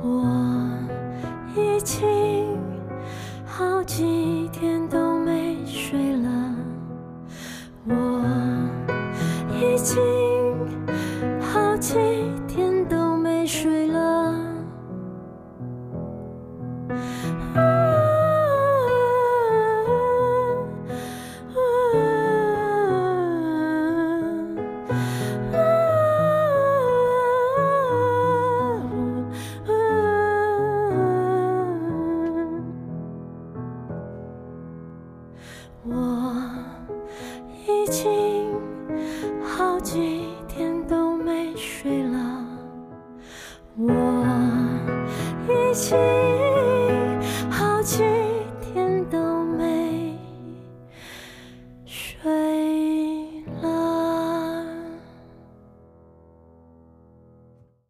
我已经好几天都没睡了我已经我已经好几天都没睡了，我已经。